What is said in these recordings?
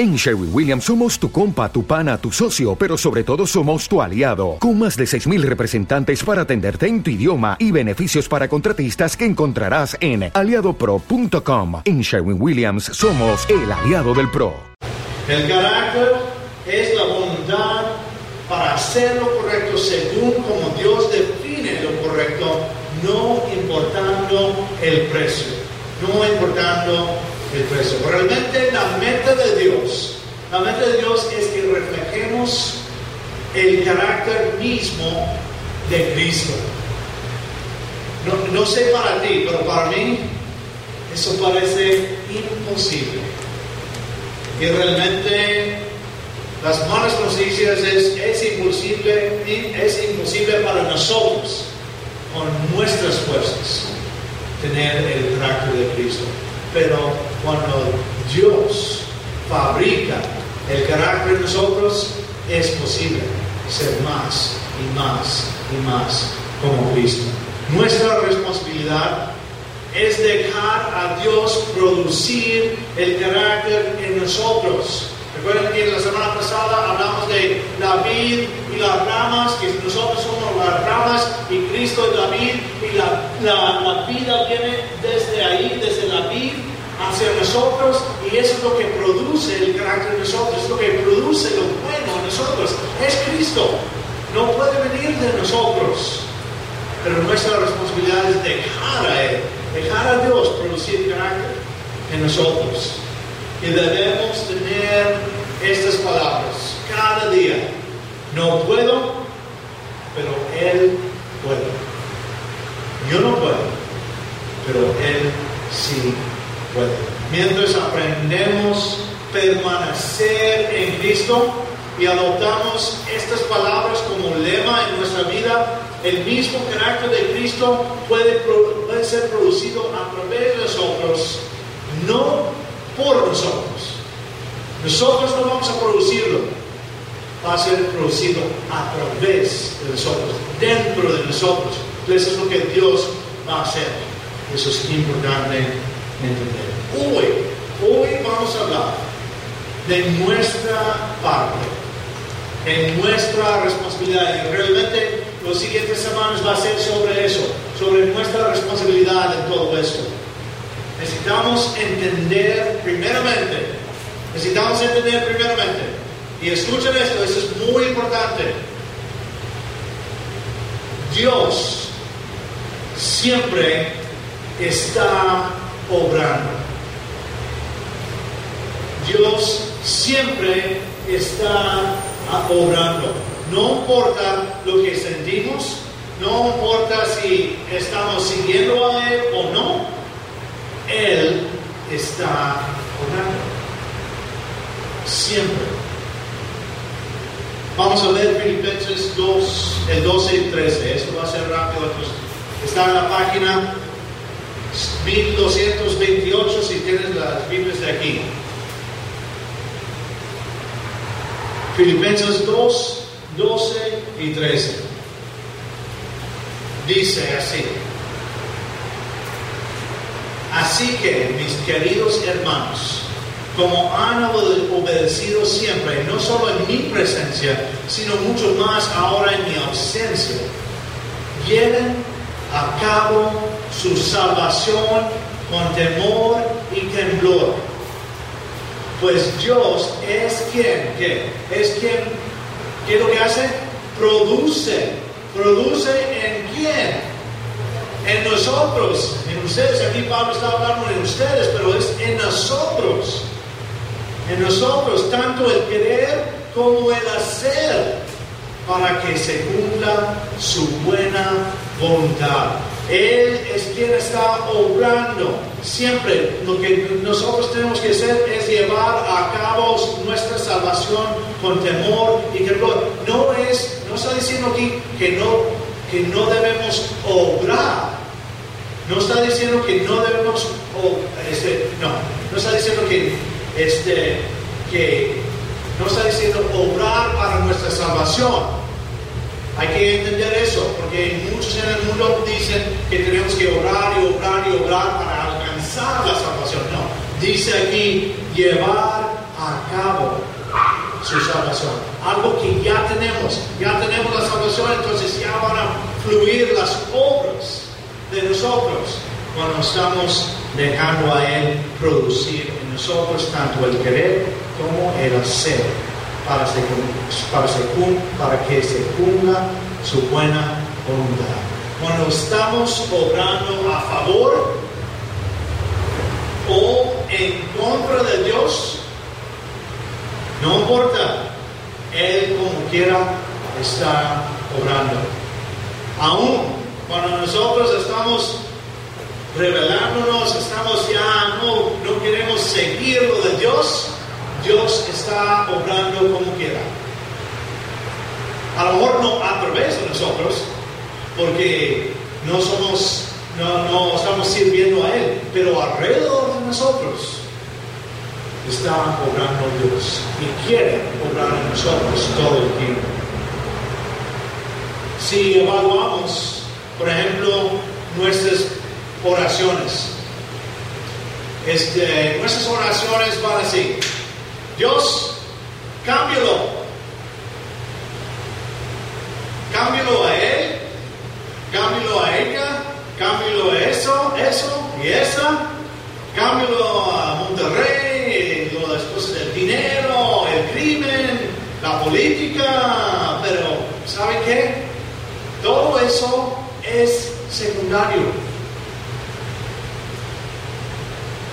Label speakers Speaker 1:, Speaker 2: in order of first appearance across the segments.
Speaker 1: En Sherwin Williams somos tu compa, tu pana, tu socio, pero sobre todo somos tu aliado, con más de 6.000 representantes para atenderte en tu idioma y beneficios para contratistas que encontrarás en aliadopro.com. En Sherwin Williams somos el aliado del PRO.
Speaker 2: El carácter es la voluntad para hacer lo correcto según como Dios define lo correcto, no importando el precio, no importando el. Realmente la meta de Dios, la meta de Dios es que reflejemos el carácter mismo de Cristo. No, no sé para ti, pero para mí eso parece imposible. Y realmente las malas noticias es, es, imposible, es imposible para nosotros, con nuestras fuerzas, tener el carácter de Cristo. Pero cuando Dios fabrica el carácter de nosotros, es posible ser más y más y más como Cristo. Nuestra responsabilidad es dejar a Dios producir el carácter en nosotros. Recuerden que la semana pasada hablamos de la vid y las ramas, que nosotros somos las ramas y Cristo es la vid y la, la, la vida viene desde ahí, desde la vid hacia nosotros y eso es lo que produce el carácter de nosotros, es lo que produce lo bueno en nosotros. Es Cristo, no puede venir de nosotros, pero nuestra responsabilidad es dejar a Él, dejar a Dios producir carácter en nosotros. Y debemos tener estas palabras cada día. No puedo, pero Él puede. Yo no puedo, pero Él sí puede. Mientras aprendemos permanecer en Cristo y adoptamos estas palabras como lema en nuestra vida, el mismo carácter de Cristo puede, puede ser producido a través de nosotros, no por nosotros. Nosotros no vamos a producirlo, va a ser producido a través de nosotros, dentro de nosotros. Eso es lo que Dios va a hacer. Eso es importante entender. Hoy, hoy vamos a hablar de nuestra parte, en nuestra responsabilidad. Y realmente los siguientes semanas va a ser sobre eso, sobre nuestra responsabilidad en todo esto. Necesitamos entender primeramente, necesitamos entender primeramente, y escuchen esto, esto es muy importante. Dios siempre está obrando. Dios siempre está obrando. No importa lo que sentimos, no importa si estamos siguiendo a Él o no, Él está obrando. Siempre. Vamos a ver Filipenses 2, el 12 y 13. Esto va a ser rápido. Está en la página 1228 si tienes las Biblias de aquí. Filipenses 2, 12 y 13. Dice así. Así que, mis queridos hermanos, como han obedecido siempre, no solo en mi presencia, sino mucho más ahora en mi ausencia, lleven a cabo su salvación con temor y temblor. Pues Dios es quien, ¿qué? Es quien, ¿qué es lo que hace? Produce, produce en quién? En nosotros, en ustedes, aquí Pablo está hablando en ustedes, pero es en nosotros. En nosotros, tanto el querer como el hacer, para que se cumpla su buena voluntad. Él es quien está obrando. Siempre lo que nosotros tenemos que hacer es llevar a cabo nuestra salvación con temor y temor. No es, no está diciendo aquí que no, que no debemos obrar. No está diciendo que no debemos, este, no, no está diciendo que, este, que, no está diciendo obrar para nuestra salvación. Hay que entender eso, porque muchos en el mundo dicen que tenemos que orar y orar y orar para alcanzar la salvación. No, dice aquí llevar a cabo su salvación. Algo que ya tenemos, ya tenemos la salvación, entonces ya van a fluir las obras de nosotros cuando estamos dejando a Él producir en nosotros tanto el querer como el hacer para, que se cumpla su buena voluntad. Cuando estamos obrando a favor o en contra de Dios, no importa, Él como quiera está obrando. Aún cuando nosotros estamos revelándonos, estamos ya, no, no queremos seguir lo de Dios, Dios está obrando como quiera. A lo mejor no a través de nosotros, porque no somos, no, no estamos sirviendo a Él, pero alrededor de nosotros está obrando Dios y quiere obrar en nosotros todo el tiempo. Si evaluamos, por ejemplo, nuestras oraciones, este, nuestras oraciones van así, Dios, cámbialo, cámbialo a Él, cámbialo a ella, cámbialo a eso, eso y esa, cámbialo a Monterrey, las cosas del dinero, el crimen, la política, pero ¿sabe qué? Todo es secundario.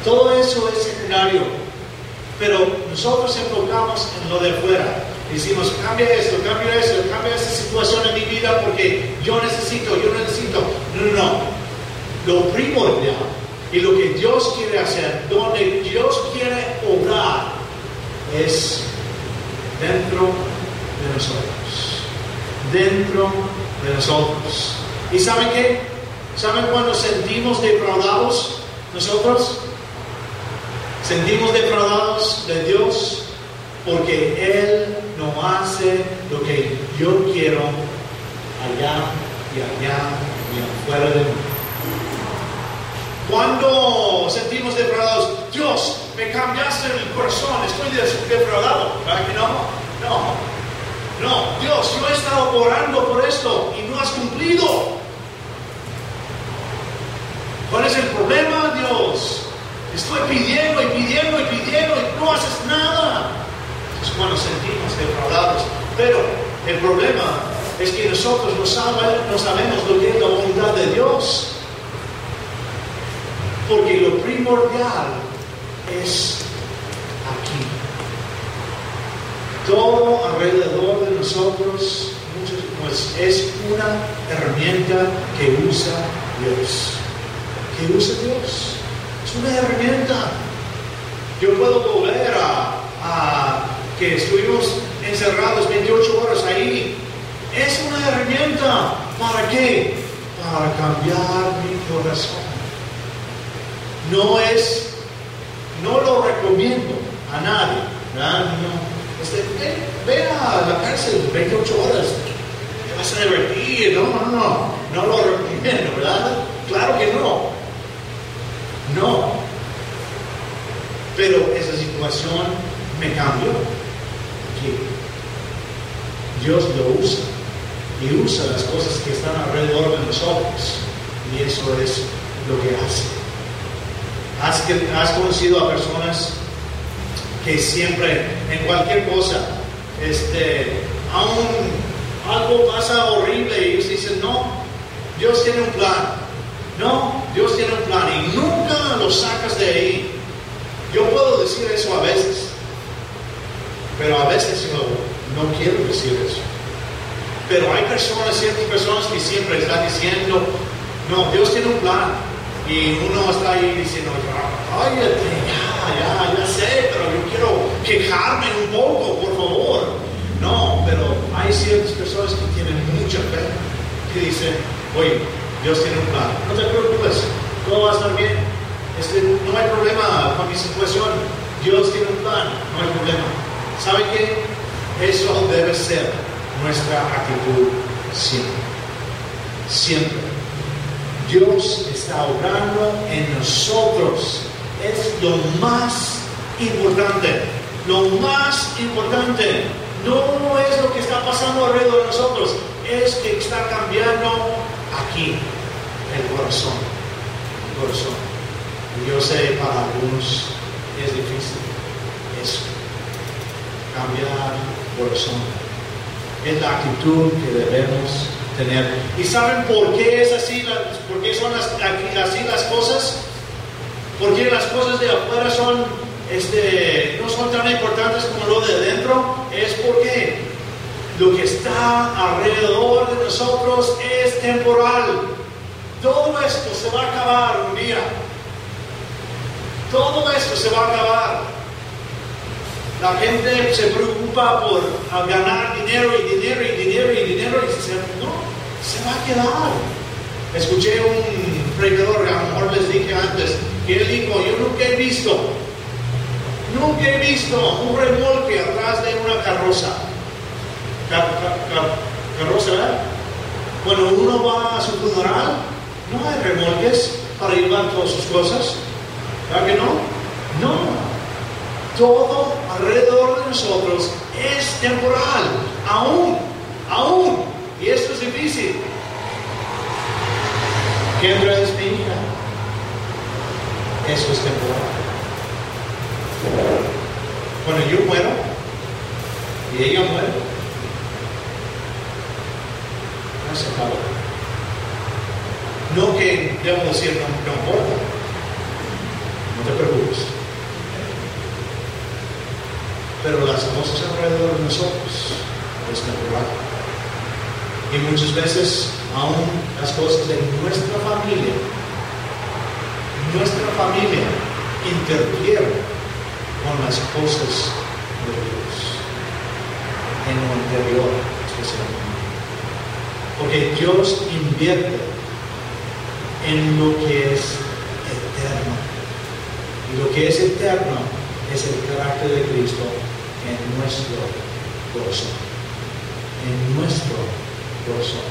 Speaker 2: Todo eso es secundario. Pero nosotros enfocamos en lo de fuera. Decimos, cambia esto, cambia esto, cambia esa situación en mi vida porque yo necesito, yo necesito. No, no, no. Lo primordial y lo que Dios quiere hacer, donde Dios quiere obrar, es dentro de nosotros. Dentro de nosotros. ¿Y saben qué? ¿Saben cuando sentimos defraudados nosotros? Sentimos defraudados de Dios porque Él no hace lo que yo quiero allá y allá y afuera de mí. Cuando sentimos defraudados, Dios, me cambiaste el corazón, estoy defraudado. ¿Verdad que no? No. Dios, yo he estado orando por esto y no has cumplido. ¿Cuál es el problema, Dios? Estoy pidiendo y pidiendo y pidiendo y no haces nada. Es cuando sentimos defraudados. Pero el problema es que nosotros no, no sabemos lo que es la voluntad de Dios. Porque lo primordial es aquí. Todo alrededor de nosotros pues, es una herramienta que usa Dios. Que usa Dios. Es una herramienta. Yo puedo volver a, que estuvimos encerrados 28 horas ahí. Es una herramienta. ¿Para qué? Para cambiar mi corazón no es, no lo recomiendo a nadie. No, este, ve, a la cárcel 28 horas, te vas a divertir, no, no, no, no lo recomiendo, ¿verdad? Claro que no. No. Pero esa situación me cambió. Dios lo usa y usa las cosas que están alrededor de nosotros. Y eso es lo que hace. Has, has conocido a personas que siempre, en cualquier cosa, este, aún algo pasa horrible y ellos dicen, no, Dios tiene un plan. No, Dios tiene un plan y nunca lo sacas de ahí. Yo puedo decir eso a veces, pero a veces no, no quiero decir eso. Pero hay personas, ciertas personas que siempre están diciendo, no, Dios tiene un plan. Y uno está ahí diciendo, ay, ya, ya, ya sé, pero yo quiero quejarme un poco, por favor. No, pero hay ciertas personas que tienen mucha fe, que dicen, oye, Dios tiene un plan. No te preocupes, todo va a estar bien. Este, no hay problema con mi situación. Dios tiene un plan, no hay problema. ¿Sabe qué? Eso debe ser nuestra actitud siempre. Siempre. Dios está obrando en nosotros. Es lo más importante. Lo más importante no es lo que está pasando alrededor de nosotros, es que está cambiando aquí el corazón. El corazón. Yo sé para algunos es difícil eso, cambiar corazón. Es la actitud que debemos tener. ¿Y saben por qué es así? ¿Por qué son así las cosas? ¿Por qué las cosas de afuera son, este, no son tan importantes como lo de dentro? Es porque lo que está alrededor de nosotros es temporal. Todo esto se va a acabar un día. Todo esto se va a acabar. La gente se preocupa por ganar dinero y dinero y dinero y dinero y se, no, se va a quedar. Escuché un predicador, a lo mejor les dije antes, que él dijo, yo nunca he visto, nunca he visto un remolque atrás de una carroza. carroza, ¿verdad? Cuando uno va a su funeral, no hay remolques para llevar todas sus cosas. ¿Verdad que no? No. Todo alrededor de nosotros es temporal. Aún, aún. Y esto es difícil. Kendra es mi hija. Eso es temporal. Cuando yo muero y ella muere, no se acaba. No que debo decir no, no importa. No te preocupes. Pero las cosas alrededor de nosotros es temporal. Y muchas veces aún las cosas de nuestra familia, nuestra familia interfiere con las cosas de Dios, en lo interior especialmente. Porque Dios invierte en lo que es eterno. Y lo que es eterno es el carácter de Cristo en nuestro corazón. En nuestro corazón.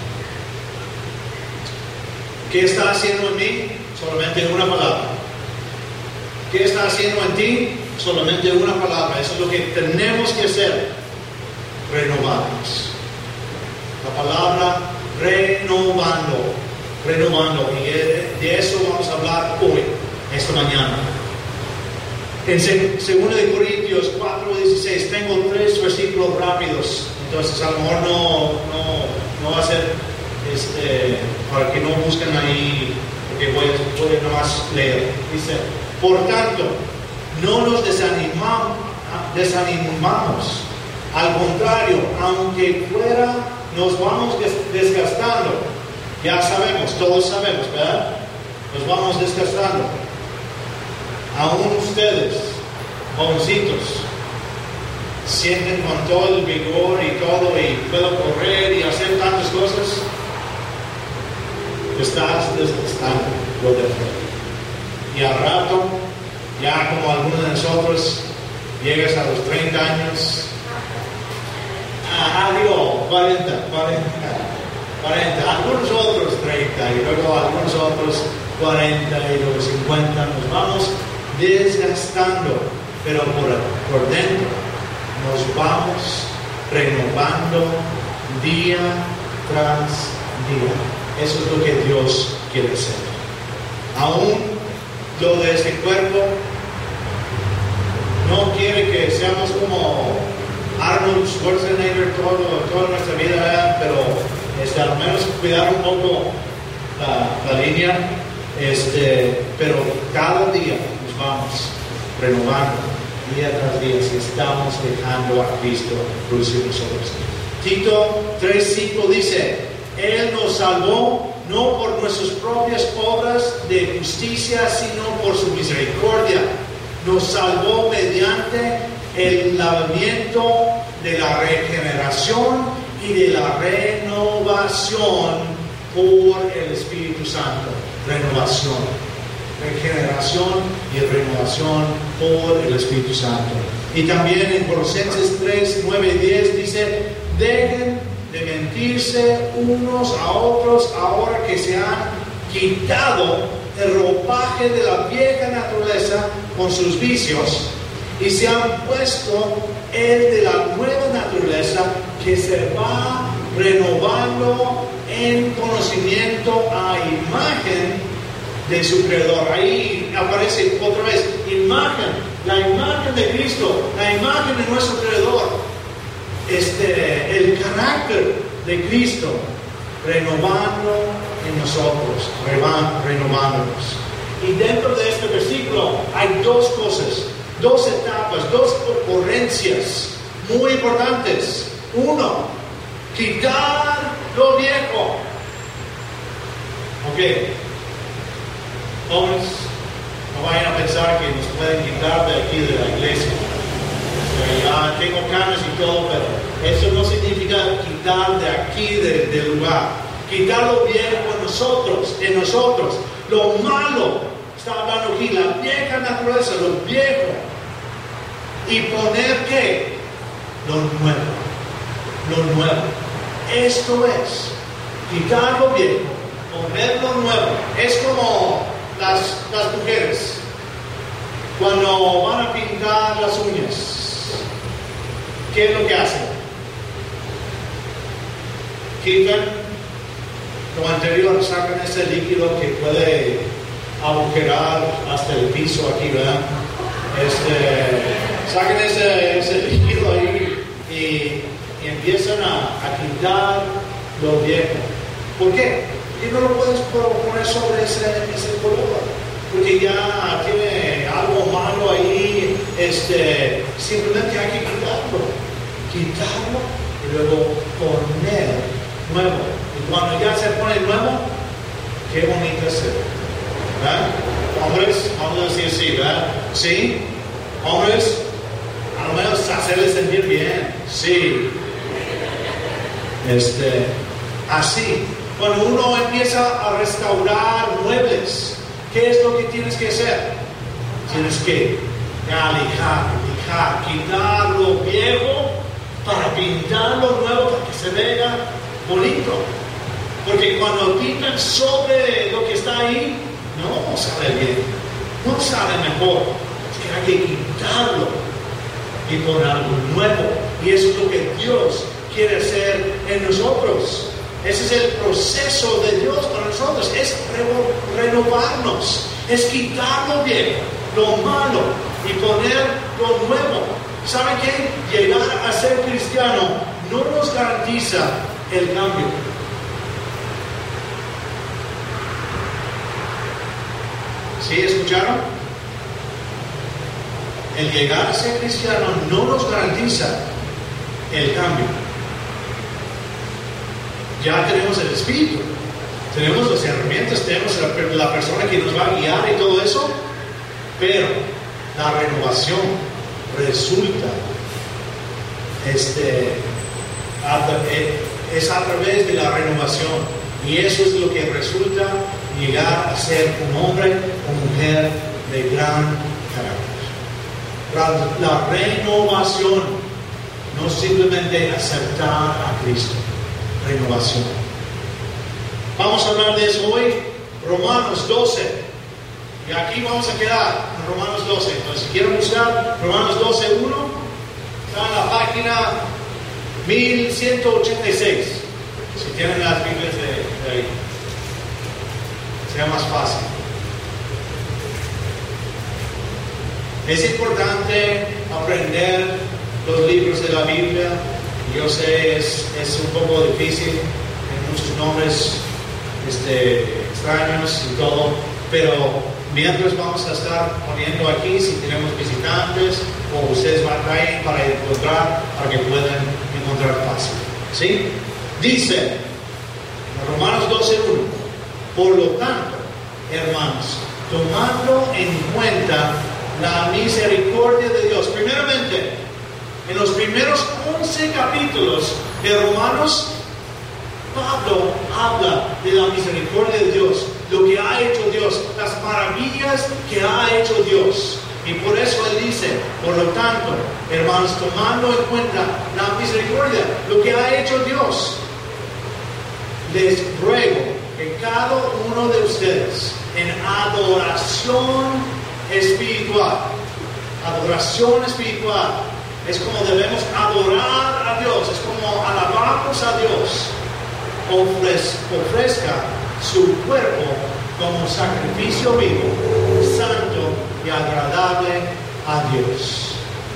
Speaker 2: ¿Qué está haciendo en mí? Solamente una palabra. ¿Qué está haciendo en ti? Solamente una palabra. Eso es lo que tenemos que hacer. Renovarnos. La palabra renovando. Renovando. Y de eso vamos a hablar hoy, esta mañana. En 2 de Corintios 4:16 tengo tres versículos rápidos. Entonces a lo no, no, no va a ser este, para que no busquen ahí, porque voy, voy nomás leer. Dice, por tanto, no nos desanimamos, desanimamos. Al contrario, aunque fuera, nos vamos desgastando. Ya sabemos, todos sabemos, ¿verdad? Nos vamos desgastando. Aún ustedes, jovencitos, sienten con todo el vigor y todo y puedo correr y hacer tantas cosas estás desgastando lo de Y al rato, ya como algunos de nosotros, llegas a los 30 años, ah, digo, 40, 40, 40, algunos otros 30 y luego algunos otros 40 y luego 50, nos vamos desgastando, pero por, por dentro nos vamos renovando día tras día. Eso es lo que Dios quiere hacer. Aún lo de este cuerpo no quiere que seamos como Arnold Schwarzenegger toda nuestra vida, pero este, al menos cuidar un poco la, línea, este, pero cada día nos vamos renovando día tras día si estamos dejando a Cristo producir nosotros. Tito 3.5 dice, él nos salvó no por nuestras propias obras de justicia, sino por su misericordia. Nos salvó mediante el lavamiento de la regeneración y de la renovación por el Espíritu Santo. Renovación. Regeneración y renovación por el Espíritu Santo. Y también en Colosenses 3, 9 y 10 dice, dejen de mentirse unos a otros ahora que se han quitado el ropaje de la vieja naturaleza con sus vicios y se han puesto el de la nueva naturaleza que se va renovando en conocimiento a imagen de su creador. Ahí aparece otra vez imagen, la imagen de Cristo, la imagen de nuestro creador, este, el carácter de Cristo renovando en nosotros, renovándonos. Y dentro de este versículo hay dos cosas, dos etapas, dos ocurrencias muy importantes. Uno, quitar lo viejo. Ok, jóvenes, no vayan a pensar que nos pueden quitar de aquí de la iglesia. Tengo canas y todo, pero eso no significa quitar de aquí del lugar. Quitar lo viejo en nosotros, en nosotros. Lo malo, está hablando aquí, la vieja naturaleza, lo viejo. Y poner qué? Lo nuevo. Lo nuevo. Esto es quitar lo viejo, poner lo nuevo. Es como las, las mujeres cuando van a pintar las uñas. ¿Qué es lo que hacen? Quitan lo anterior, sacan ese líquido que puede agujerar hasta el piso aquí, ¿verdad? Este, sacan ese, líquido ahí y, empiezan a, a quitar lo viejo. ¿Por qué? y no lo puedes poner sobre ese, ese color, porque ya tiene algo malo ahí, este, simplemente hay que quitarlo, quitarlo y luego poner nuevo. Y cuando ya se pone nuevo, qué bonito es ¿verdad? Hombres, vamos a decir sí, ¿verdad? Sí, hombres, a lo menos hacerles sentir bien, sí. Este, así, cuando uno empieza a restaurar muebles, ¿qué es lo que tienes que hacer? Tienes que alejar, alejar, quitar lo viejo para pintar lo nuevo para que se vea bonito. Porque cuando pintan sobre lo que está ahí, no sale bien, no sale mejor. Es que hay que quitarlo y poner algo nuevo. Y eso es lo que Dios quiere hacer en nosotros. Ese es el proceso de Dios para nosotros, es renovarnos, es quitar lo viejo, lo malo y poner lo nuevo. ¿Saben qué? Llegar a ser cristiano no nos garantiza el cambio. ¿Sí escucharon? El llegar a ser cristiano no nos garantiza el cambio ya tenemos el Espíritu, tenemos las herramientas, tenemos la, persona que nos va a guiar y todo eso, pero la renovación resulta este, eh, es a través de la renovación y eso es lo que resulta llegar a ser un hombre o mujer de gran carácter. la renovación no simplemente aceptar a Cristo renovación. Vamos a hablar de eso hoy, Romanos 12. Y aquí vamos a quedar en Romanos 12. Entonces, si quieren buscar Romanos 12, 1, está en la página 1186. Si tienen las Biblias de, ahí, sea más fácil. Es importante aprender los libros de la Biblia, yo sé, es, es un poco difícil, hay muchos nombres este, extraños y todo, pero mientras vamos a estar poniendo aquí, si tenemos visitantes o ustedes van a traer para encontrar, para que puedan encontrar fácil. ¿Sí? Dice, Romanos 12.1, por lo tanto, hermanos, tomando en cuenta la misericordia de Dios, primeramente, en los primeros 11 capítulos de Romanos, Pablo habla de la misericordia de Dios, lo que ha hecho Dios, las que ha hecho Dios. Y por eso él dice, por lo tanto, hermanos, tomando en cuenta la misericordia, lo que ha hecho Dios, les ruego que cada uno de ustedes en adoración espiritual adoración espiritual. Es como debemos adorar a Dios, es como alabamos a Dios. ofrezca su cuerpo como sacrificio vivo, santo y agradable a Dios.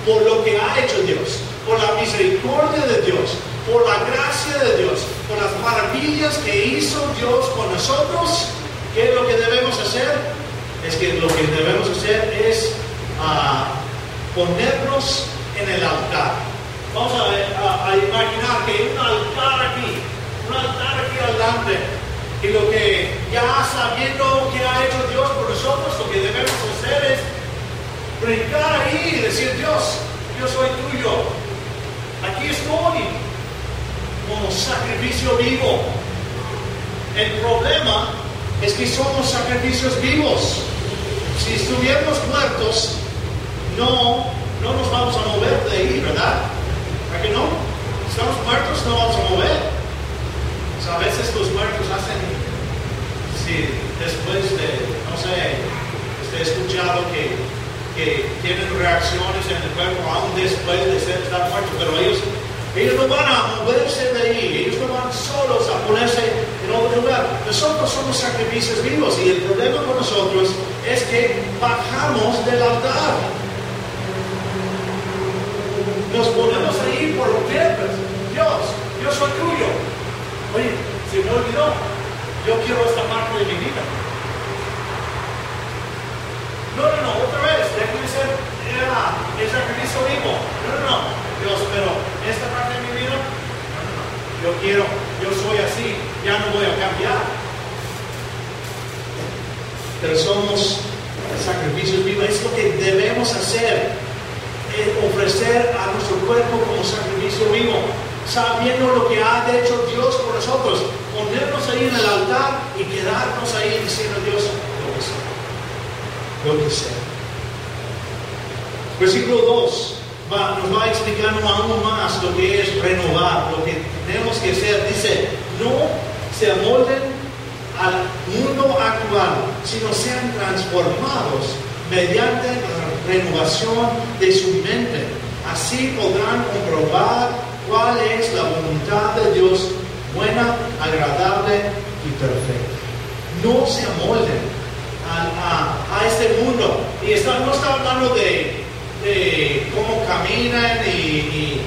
Speaker 2: Por lo que ha hecho Dios, por la misericordia de Dios, por la gracia de Dios, por las maravillas que hizo Dios con nosotros, ¿qué es lo que debemos hacer? Es que lo que debemos hacer es ah, ponernos en el altar. Vamos a, imaginar que hay un altar aquí, un altar aquí adelante, y lo que ya sabiendo que ha hecho Dios por nosotros, lo que debemos hacer es brincar ahí y decir, Dios, yo soy tuyo, aquí estoy, como sacrificio vivo. El problema es que somos sacrificios vivos. Si estuviéramos muertos, no, no nos vamos a mover de ahí, ¿verdad? ¿Para que no? Si estamos muertos, no vamos a mover. A veces los muertos hacen, si después de, no sé, he escuchado que, que tienen reacciones en el cuerpo aún después de ser, estar muertos, pero ellos ellos no van a moverse de ahí, ellos no van solos a ponerse en otro lugar. Nosotros somos sacrificios vivos y el problema con nosotros es que bajamos del altar. Nos ponemos ahí por piernas. Dios, yo soy tuyo. Oye, se me olvidó. Yo quiero esta parte de mi vida. No, no, no, otra vez, déjame ser el sacrificio vivo. No, no, no. Dios, pero esta parte de mi vida, yo quiero, yo soy así, ya no voy a cambiar. Pero somos sacrificios vivos, es lo que debemos hacer, ofrecer a nuestro cuerpo como sacrificio vivo, sabiendo lo que ha hecho Dios por nosotros, ponernos ahí en el altar y quedarnos ahí diciendo Dios, lo que sea, lo que sea. Versículo 2 nos va explicando aún más lo que es renovar, lo que tenemos que hacer. Dice, no se amolden al mundo actual, sino sean transformados mediante la renovación de su mente. Así podrán comprobar cuál es la voluntad de Dios, buena, agradable y perfecta. No se amolden a, este mundo. Y no está hablando de cómo caminan y,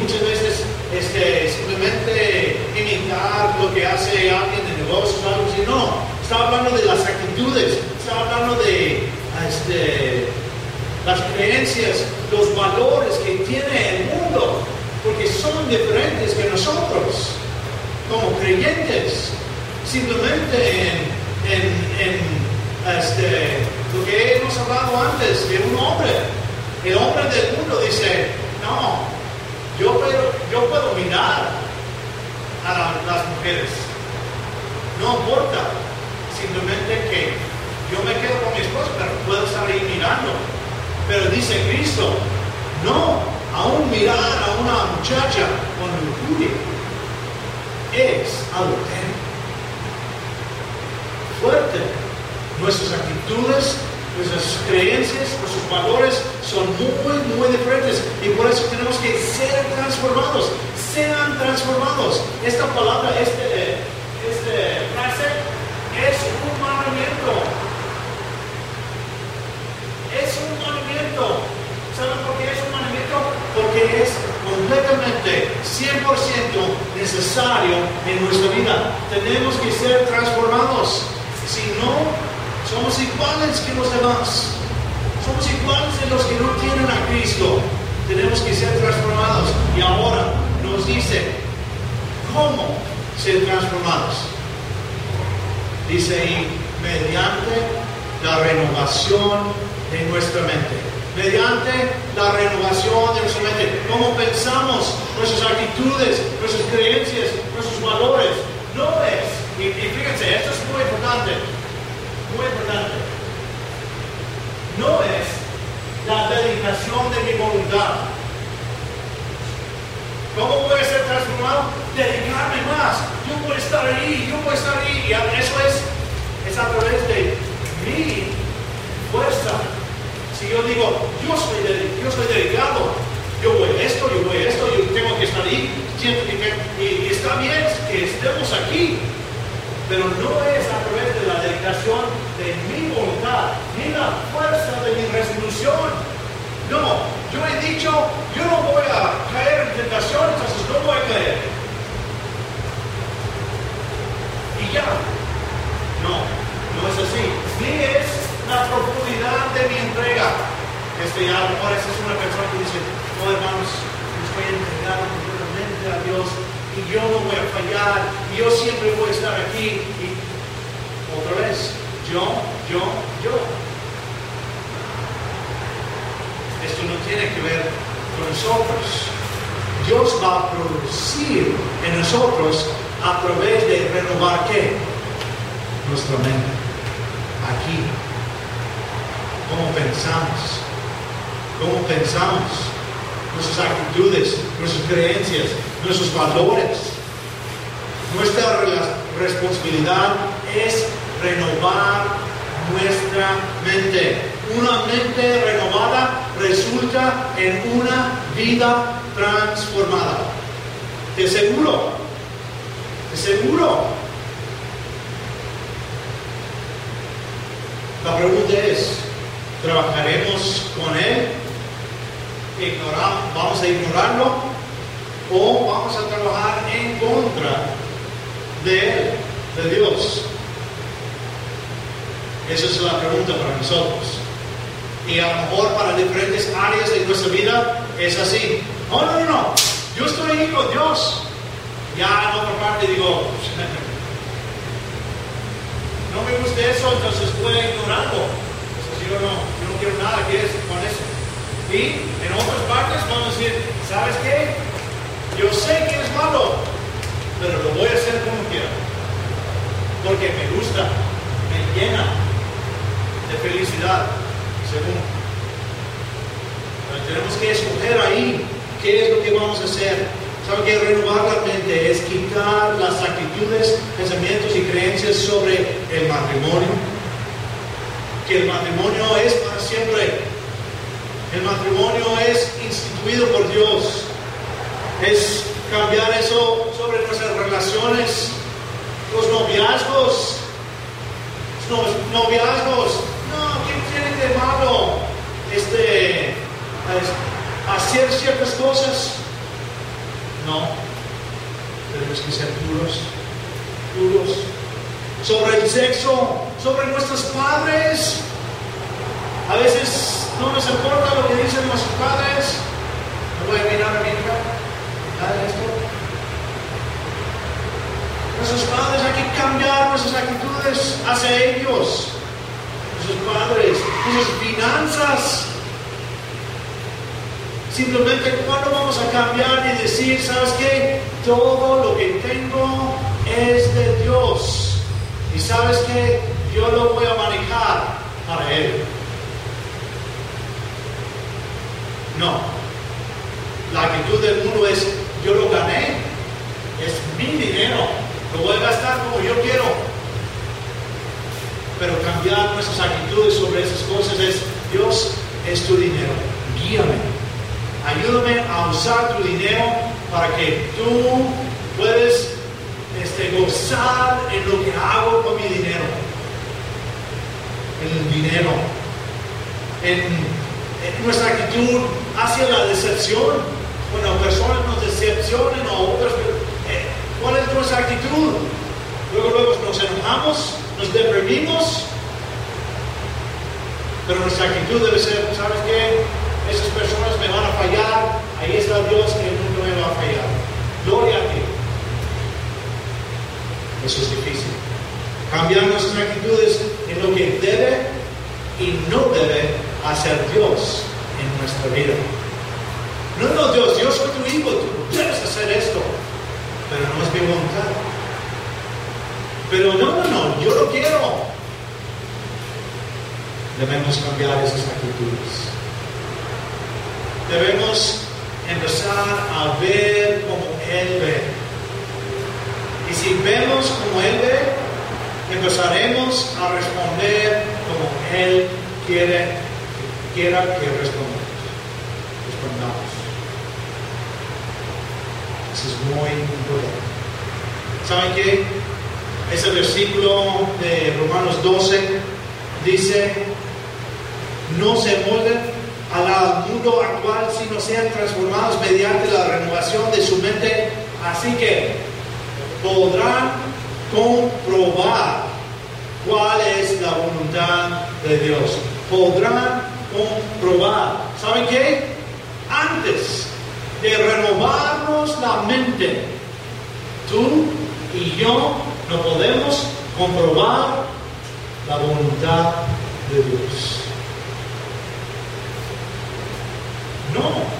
Speaker 2: muchas veces este, simplemente imitar lo que hace alguien de negocios o algo así. No, está hablando de las actitudes, está hablando de este, las creencias, los valores que tiene el mundo, porque son diferentes que nosotros, como creyentes, simplemente en, en este, lo que hemos hablado antes de un hombre el hombre del mundo dice, no, yo puedo, yo puedo mirar a las mujeres. No importa, simplemente que yo me quedo con mi esposa, pero puedo estar ahí mirando. Pero dice Cristo, no, aún mirar a una muchacha con lujuria es adulterio. Fuerte. Nuestras actitudes nuestras creencias, nuestros valores son muy, muy diferentes y por eso tenemos que ser transformados. Sean transformados. Esta palabra, este, este frase, es un mandamiento. Es un mandamiento. ¿Saben por qué es un mandamiento? Porque es completamente, 100% necesario en nuestra vida. Tenemos que ser transformados. Si no, somos iguales que los demás. Somos iguales de los que no tienen a Cristo. Tenemos que ser transformados. Y ahora nos dice, ¿cómo ser transformados? Dice ahí, mediante la renovación de nuestra mente. Mediante la renovación de nuestra mente. ¿Cómo pensamos? Nuestras actitudes, nuestras creencias, nuestros valores. No es, y fíjense, esto es muy importante muy importante. No es la dedicación de mi voluntad. ¿Cómo voy ser transformado? Dedicarme más. Yo a estar ahí, yo a estar ahí. Y eso es, es a través de mi fuerza. Si yo digo, yo soy, yo soy dedicado, yo voy a esto, yo voy a esto, yo tengo que estar ahí, y, y está bien que estemos aquí, pero no es a través de la dedicación de mi voluntad, ni la fuerza de mi resolución. No, yo he dicho, yo no voy a caer en tentación, entonces no voy a caer. Y ya. No, no es así. Ni es la profundidad de mi entrega. Este ya, a lo mejor es una persona que dice, no hermanos, estoy entregado completamente a Dios y yo no voy a fallar, y yo siempre voy a estar aquí. Y otra vez, yo, yo, yo. Esto no tiene que ver con nosotros. Dios va a producir en nosotros a través de renovar qué? Nuestra mente. Aquí. ¿Cómo pensamos? ¿Cómo pensamos? nuestras actitudes, nuestras creencias, nuestros valores. Nuestra responsabilidad es renovar nuestra mente. Una mente renovada resulta en una vida transformada. Te aseguro, te aseguro. La pregunta es, ¿trabajaremos con Él vamos a ignorarlo o vamos a trabajar en contra de de Dios. Esa es la pregunta para nosotros. Y a lo mejor para diferentes áreas de nuestra vida es así. No, no, no, no. Yo estoy ahí con Dios. Ya en otra parte digo, no me gusta eso, entonces ignorarlo. Entonces yo no, yo no quiero nada que es con eso. Y en otras partes vamos a decir, ¿sabes qué? Yo sé que es malo, pero lo voy a hacer como quiera. Porque me gusta, me llena de felicidad, según. Tenemos que escoger ahí qué es lo que vamos a hacer. ¿Sabe que renovar la mente es quitar las actitudes, pensamientos y creencias sobre el matrimonio? Que el matrimonio es para siempre el matrimonio es instituido por Dios. Es cambiar eso sobre nuestras relaciones, los noviazgos. Los noviazgos. No, ¿qué tiene de malo? Este, hacer ciertas cosas. No. Tenemos que ser puros. Puros. Sobre el sexo, sobre nuestros padres. A veces no nos importa lo que dicen nuestros padres. No voy a mirar a mi hija. Nada de esto. Nuestros padres hay que cambiar nuestras actitudes hacia ellos. Nuestros padres, nuestras finanzas. Simplemente cuando vamos a cambiar y decir, ¿sabes qué? Todo lo que tengo es de Dios. Y sabes que yo lo voy a manejar para Él. No. La actitud del mundo es, yo lo gané, es mi dinero, lo voy a gastar como yo quiero. Pero cambiar nuestras actitudes sobre esas cosas es, Dios es tu dinero, guíame, ayúdame a usar tu dinero para que tú puedas gozar en lo que hago con mi dinero. En el dinero. En nuestra actitud hacia la decepción. Cuando personas nos decepcionen o otras, eh, ¿cuál es nuestra actitud? Luego, luego nos enojamos, nos deprimimos, pero nuestra actitud debe ser, ¿sabes qué? Esas personas me van a fallar, ahí está Dios que nunca me va a fallar. Gloria a. Eso es difícil. Cambiar nuestras actitudes en lo que debe y no debe hacer Dios en nuestra vida. No, no, Dios, yo soy tu hijo, tú debes hacer esto, pero no es mi voluntad. Pero no, no, no, yo lo quiero. Debemos cambiar esas actitudes. Debemos empezar a ver como Él ve. Y si vemos como Él ve, empezaremos a responder como Él quiere quiera que respondamos. respondamos. Eso es muy importante. ¿Saben qué? Ese versículo de Romanos 12 dice, no se molden al mundo actual, sino sean transformados mediante la renovación de su mente. Así que podrán comprobar cuál es la voluntad de Dios. Podrán comprobar. ¿Saben qué? Antes de renovarnos la mente, tú y yo no podemos comprobar la voluntad de Dios. No.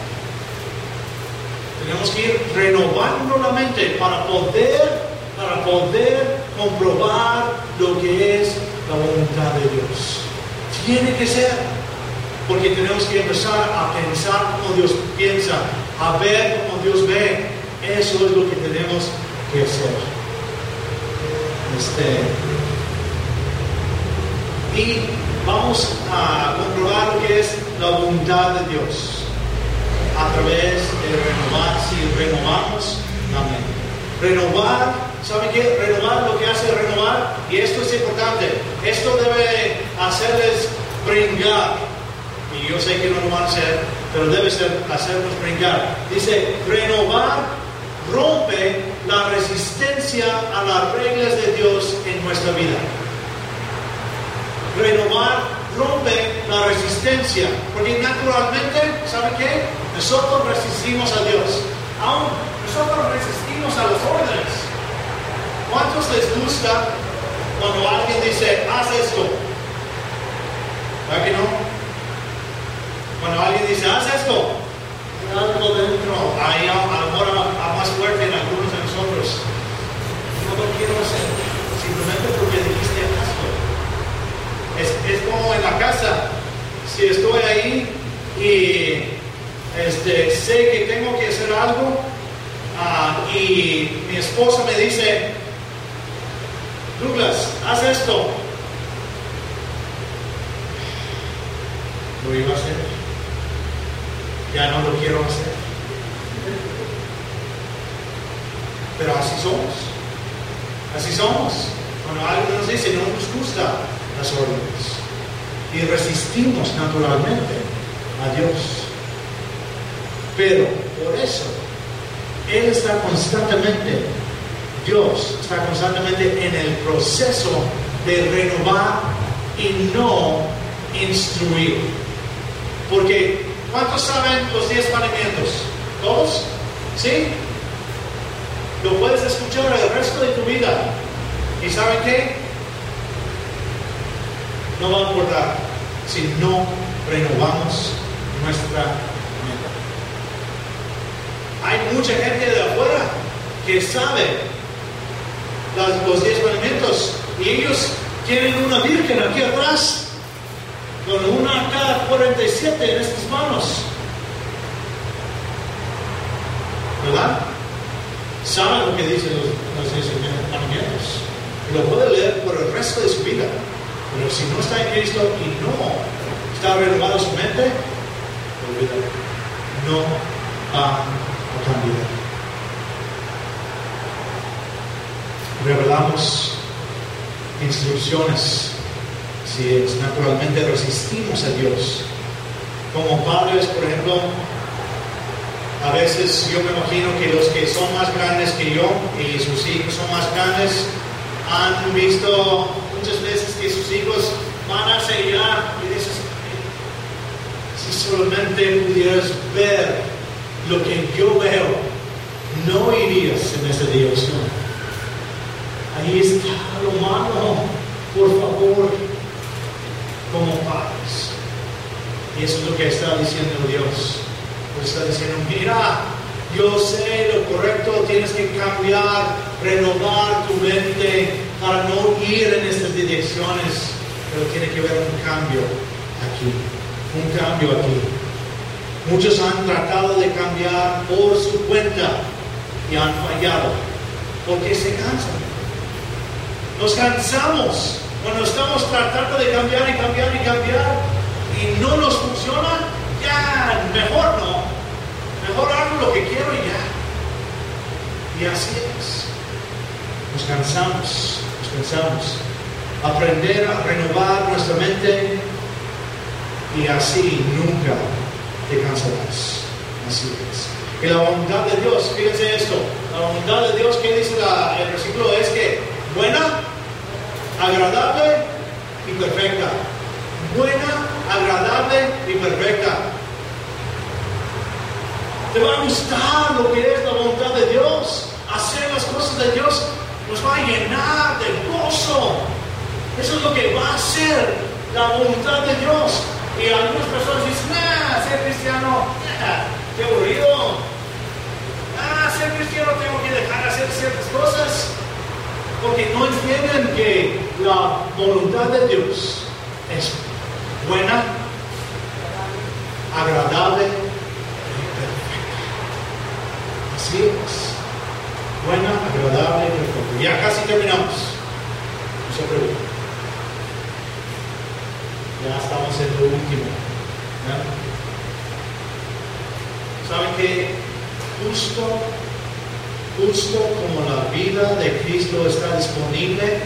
Speaker 2: Tenemos que ir renovando la mente para poder, para poder comprobar lo que es la voluntad de Dios. Tiene que ser, porque tenemos que empezar a pensar como Dios piensa, a ver como Dios ve. Eso es lo que tenemos que hacer. Este, y vamos a comprobar lo que es la voluntad de Dios a través de renovar, si renovamos la mente. Renovar, ¿saben qué? Renovar lo que hace renovar, y esto es importante, esto debe hacerles brincar, y yo sé que no lo van a hacer, pero debe ser, hacernos brincar. Dice, renovar rompe la resistencia a las reglas de Dios en nuestra vida. Renovar rompe la resistencia, porque naturalmente, ¿saben qué? Nosotros resistimos a Dios. Aún nosotros resistimos a los órdenes. ¿Cuántos les gusta cuando alguien dice, haz esto? ¿Verdad que no? Cuando alguien dice, haz esto, algo dentro, hay a lo mejor a más fuerte en algunos de nosotros. No lo quiero hacer, simplemente porque dijiste hazlo. Es, es como en la casa, si estoy ahí y este, sé que tengo que hacer algo uh, y mi esposa me dice, Douglas, haz esto. Lo iba a hacer. Ya no lo quiero hacer. Pero así somos. Así somos. Cuando alguien nos dice, no nos gusta las órdenes. Y resistimos naturalmente a Dios. Pero por eso, Él está constantemente, Dios está constantemente en el proceso de renovar y no instruir. Porque, ¿cuántos saben los diez mandamientos? ¿Todos? ¿Sí? Lo puedes escuchar el resto de tu vida. ¿Y saben qué? No va a importar si no renovamos nuestra hay mucha gente de afuera que sabe los diez mandamientos y ellos tienen una virgen aquí atrás con una K-47 en estas manos. ¿Verdad? Saben lo que dicen los, diez mandamientos. Lo puede leer por el resto de su vida. Pero si no está en Cristo y no está renovado su mente, olvídalo. No va Revelamos instrucciones si naturalmente resistimos a Dios. Como padres, por ejemplo, a veces yo me imagino que los que son más grandes que yo y sus hijos son más grandes han visto muchas veces que sus hijos van a sellar y dices, si solamente pudieras ver lo que yo veo, no irías en esa dirección. Ahí está lo malo, por favor, como padres. Y eso es lo que está diciendo Dios. Pues está diciendo, mira, yo sé lo correcto, tienes que cambiar, renovar tu mente para no ir en estas direcciones, pero tiene que haber un cambio aquí, un cambio aquí. Muchos han tratado de cambiar por su cuenta y han fallado porque se cansan. Nos cansamos cuando estamos tratando de cambiar y cambiar y cambiar. y no nos funciona, ya mejor no. Mejor hago lo que quiero y ya. Y así es. Nos cansamos, nos cansamos. Aprender a renovar nuestra mente y así nunca te cansarás. Así es. Y la voluntad de Dios, fíjense esto, la voluntad de Dios que dice el versículo es que buena, agradable y perfecta. Buena, agradable y perfecta. Te va a gustar lo que es la voluntad de Dios. Hacer las cosas de Dios nos va a llenar de gozo. Eso es lo que va a ser la voluntad de Dios. Y algunas personas dicen, ah, ser cristiano, qué aburrido. Ah, ser cristiano tengo que dejar de hacer ciertas cosas. Porque no entienden que la voluntad de Dios es buena, agradable y perfecta. Así es. Buena, agradable y perfecta. Ya casi terminamos. No se preocupen. Ya estamos en lo último. ¿Saben que justo, justo como la vida de Cristo está disponible,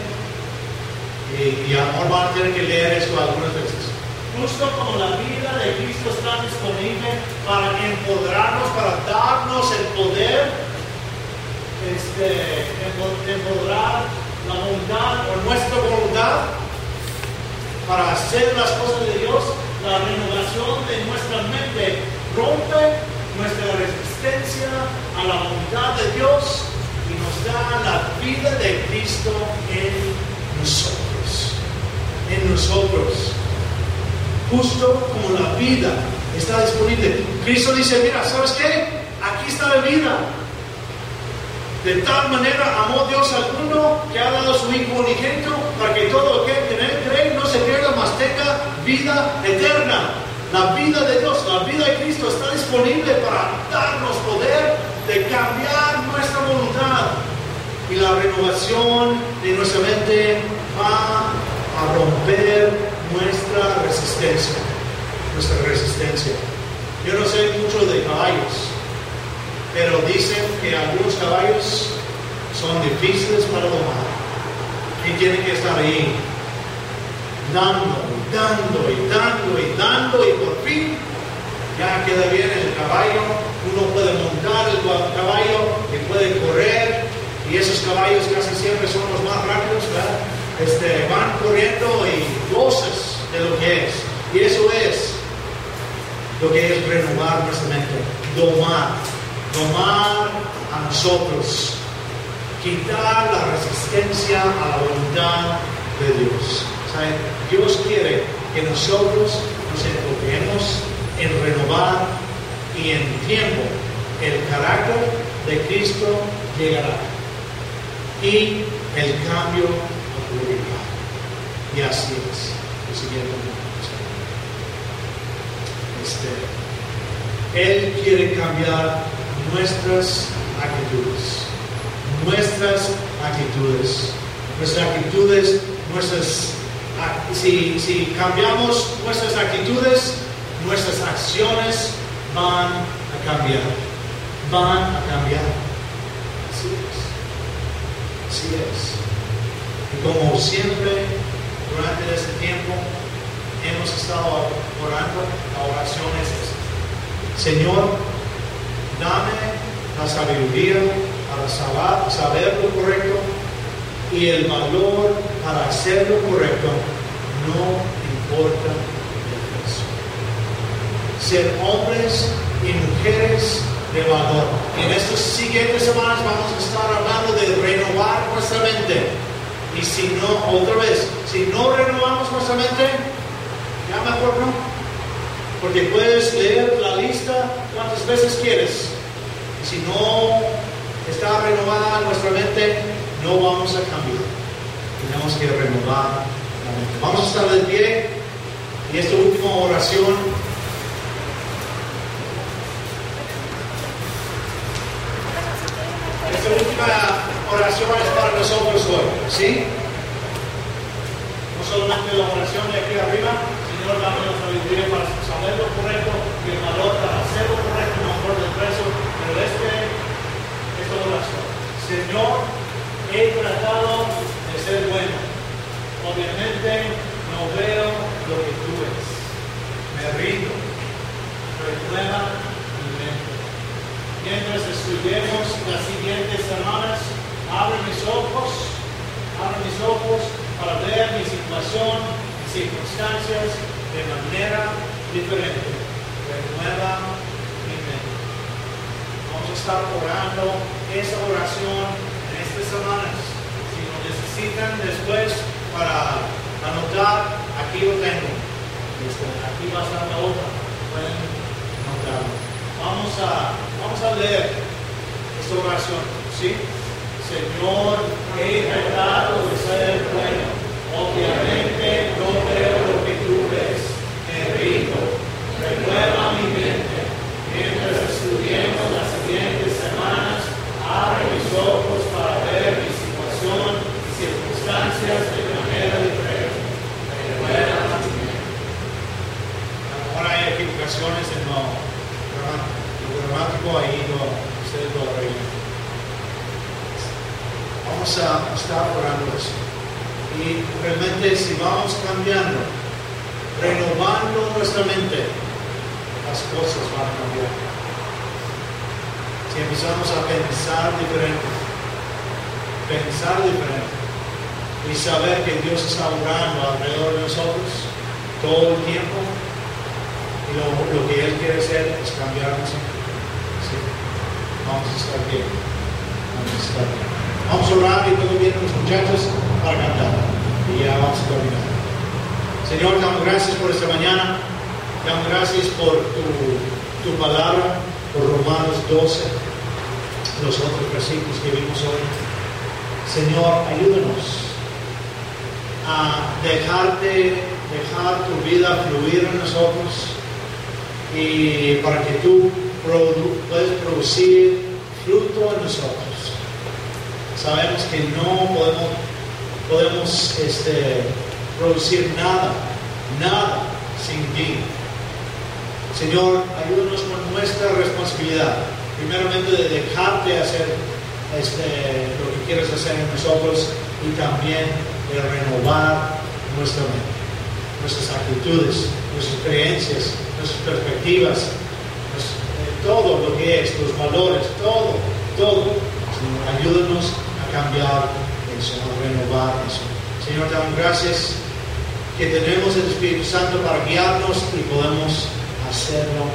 Speaker 2: y, y amor van a tener que leer esto algunas veces, justo como la vida de Cristo está disponible para empoderarnos, para darnos el poder, este, empoderar la voluntad o nuestra voluntad para hacer las cosas de Dios, la renovación de nuestra mente rompe nuestra resistencia a la voluntad de Dios y nos da la vida de Cristo en nosotros. En nosotros justo como la vida está disponible. Cristo dice, mira, ¿sabes qué? Aquí está la vida. De tal manera amó Dios al mundo que ha dado su Hijo unigénito para que todo aquel que en él cree no se pierda, mas tenga vida eterna. La vida de Dios, la vida de Cristo está disponible para darnos poder de cambiar nuestra voluntad. Y la renovación de nuestra mente va a romper nuestra resistencia, nuestra resistencia. Yo no sé mucho de caballos, pero dicen que algunos caballos son difíciles para domar y tienen que estar ahí dando dando y dando y dando y por fin ya queda bien el caballo, uno puede montar el caballo y puede correr y esos caballos casi siempre son los más rápidos, ¿verdad? Este, van corriendo y voces de lo que es. Y eso es lo que es renovar nuestra mente, domar, domar a nosotros, quitar la resistencia a la voluntad de Dios. Dios quiere que nosotros nos enfoquemos en renovar y en tiempo el carácter de Cristo llegará y el cambio y así es. El siguiente este, Él quiere cambiar nuestras actitudes. Nuestras actitudes. Nuestras actitudes, nuestras. Si, si cambiamos nuestras actitudes, nuestras acciones van a cambiar. Van a cambiar. Así es. Así es. Y como siempre, durante este tiempo, hemos estado orando, la oración es Señor, dame la sabiduría para saber lo correcto y el valor para hacer lo correcto, no importa el precio. Ser hombres y mujeres de valor. En estas siguientes semanas vamos a estar hablando de renovar nuestra mente y si no, otra vez, si no renovamos nuestra mente, ya mejor no. Porque puedes leer la lista cuantas veces quieres. Si no está renovada nuestra mente, no vamos a cambiar. Tenemos que renovar la mente. Vamos a estar de pie y esta última oración. Esta última oración es para nosotros hoy, ¿sí? No solamente la oración de aquí arriba, Señor, dame la sabiduría para saber lo correcto y el valor para hacer lo correcto, no por el precio. Pero este, esta oración. Señor, he tratado de ser bueno. Obviamente no veo lo que tú ves. Me rindo. Renueva mi mente. Mientras estudiemos las siguientes semanas, abre mis ojos, abre mis ojos para ver mi situación y circunstancias de manera diferente. Renueva mi mente. Vamos a estar orando esa oración en estas semanas. Si lo necesitan después para anotar, aquí lo tengo. Este, aquí va a estar la otra. Pueden anotarlo. Vamos a, vamos a leer esta oración. ¿sí? Señor, he tratado de ser bueno. Obviamente no veo lo que tú ves. Me rindo. Renueva mi mente. Mientras estudiemos las siguientes semanas, abre mis ojos para ver mi situación y circunstancias de manera diferente. Renueva mi mente. A lo mejor hay equivocaciones en lo gramático, ahí no, ustedes lo arreglan. Vamos a estar orando eso. Y realmente si vamos cambiando, renovando nuestra mente, las cosas van a cambiar. Si empezamos a pensar diferente, pensar diferente y saber que Dios está orando alrededor de nosotros todo el tiempo y lo, lo que Él quiere hacer es cambiarnos. Vamos a estar bien. Vamos a estar bien. Vamos a orar y todo bien los muchachos para cantar. Y ya vamos a terminar. Señor, damos gracias por esta mañana. Damos gracias por tu, tu palabra, por Romanos 12, los otros versículos que vimos hoy. Señor, ayúdanos a dejarte, dejar tu vida fluir en nosotros y para que tú puedas producir fruto en nosotros sabemos que no podemos, podemos este, producir nada, nada sin ti. Señor, ayúdanos con nuestra responsabilidad. Primeramente de dejarte hacer este, lo que quieres hacer en nosotros y también de renovar nuestra mente, nuestras actitudes, nuestras creencias, nuestras perspectivas, todo lo que es, los valores, todo, todo. Señor, ayúdanos cambiar eso, a renovar eso. Señor, te damos gracias que tenemos el Espíritu Santo para guiarnos y podemos hacerlo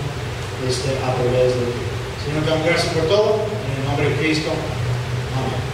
Speaker 2: este, a través de ti. Señor, te damos gracias por todo. En el nombre de Cristo. Amén.